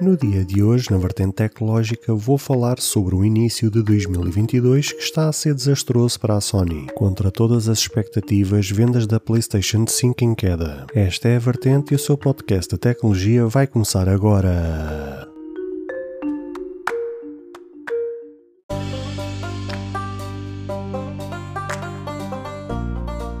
No dia de hoje, na vertente tecnológica, vou falar sobre o início de 2022 que está a ser desastroso para a Sony. Contra todas as expectativas, vendas da PlayStation 5 em queda. Esta é a vertente e o seu podcast de tecnologia vai começar agora.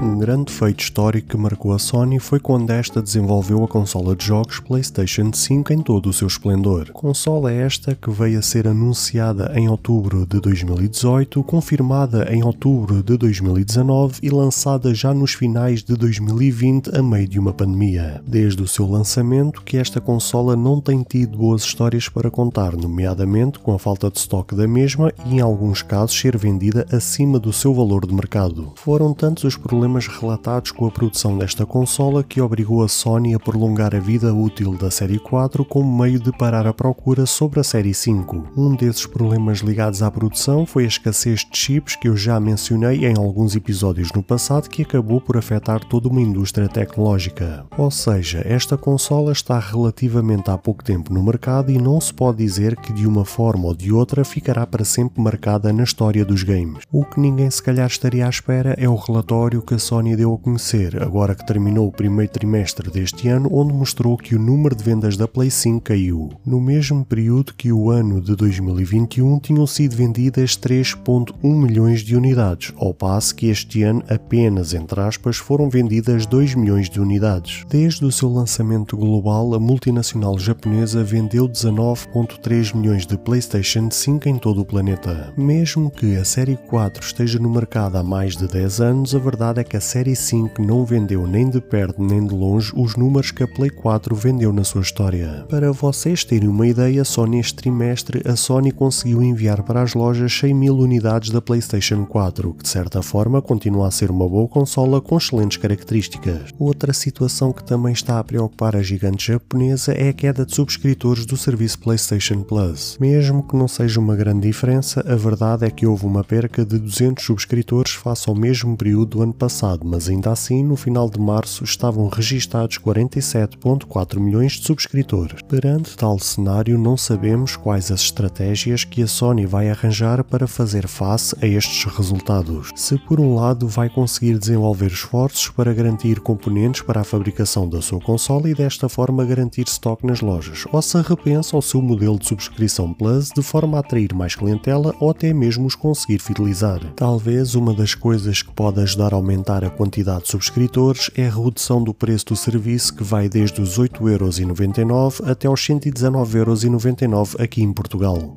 Um grande feito histórico que marcou a Sony foi quando esta desenvolveu a consola de jogos PlayStation 5 em todo o seu esplendor. Consola esta que veio a ser anunciada em outubro de 2018, confirmada em outubro de 2019 e lançada já nos finais de 2020 a meio de uma pandemia. Desde o seu lançamento que esta consola não tem tido boas histórias para contar, nomeadamente com a falta de estoque da mesma e em alguns casos ser vendida acima do seu valor de mercado. Foram tantos os problemas problemas relatados com a produção desta consola que obrigou a Sony a prolongar a vida útil da série 4 como meio de parar a procura sobre a série 5. Um desses problemas ligados à produção foi a escassez de chips que eu já mencionei em alguns episódios no passado que acabou por afetar toda uma indústria tecnológica. Ou seja, esta consola está relativamente há pouco tempo no mercado e não se pode dizer que de uma forma ou de outra ficará para sempre marcada na história dos games. O que ninguém se calhar estaria à espera é o relatório que a Sony deu a conhecer agora que terminou o primeiro trimestre deste ano, onde mostrou que o número de vendas da Play 5 caiu. No mesmo período que o ano de 2021 tinham sido vendidas 3.1 milhões de unidades, ao passo que este ano apenas, entre aspas, foram vendidas 2 milhões de unidades. Desde o seu lançamento global, a multinacional japonesa vendeu 19.3 milhões de PlayStation 5 em todo o planeta. Mesmo que a série 4 esteja no mercado há mais de 10 anos, a verdade é que a série 5 não vendeu nem de perto nem de longe os números que a Play 4 vendeu na sua história. Para vocês terem uma ideia, só neste trimestre a Sony conseguiu enviar para as lojas 100 mil unidades da PlayStation 4, que de certa forma continua a ser uma boa consola com excelentes características. Outra situação que também está a preocupar a gigante japonesa é a queda de subscritores do serviço PlayStation Plus. Mesmo que não seja uma grande diferença, a verdade é que houve uma perca de 200 subscritores face ao mesmo período do ano passado passado, mas ainda assim, no final de março, estavam registados 47,4 milhões de subscritores. Perante tal cenário, não sabemos quais as estratégias que a Sony vai arranjar para fazer face a estes resultados. Se por um lado vai conseguir desenvolver esforços para garantir componentes para a fabricação da sua consola e desta forma garantir estoque nas lojas, ou se repensa o seu modelo de subscrição Plus de forma a atrair mais clientela ou até mesmo os conseguir fidelizar. Talvez uma das coisas que pode ajudar a aumentar aumentar a quantidade de subscritores é a redução do preço do serviço que vai desde os 8,99€ até aos 119,99€ aqui em Portugal.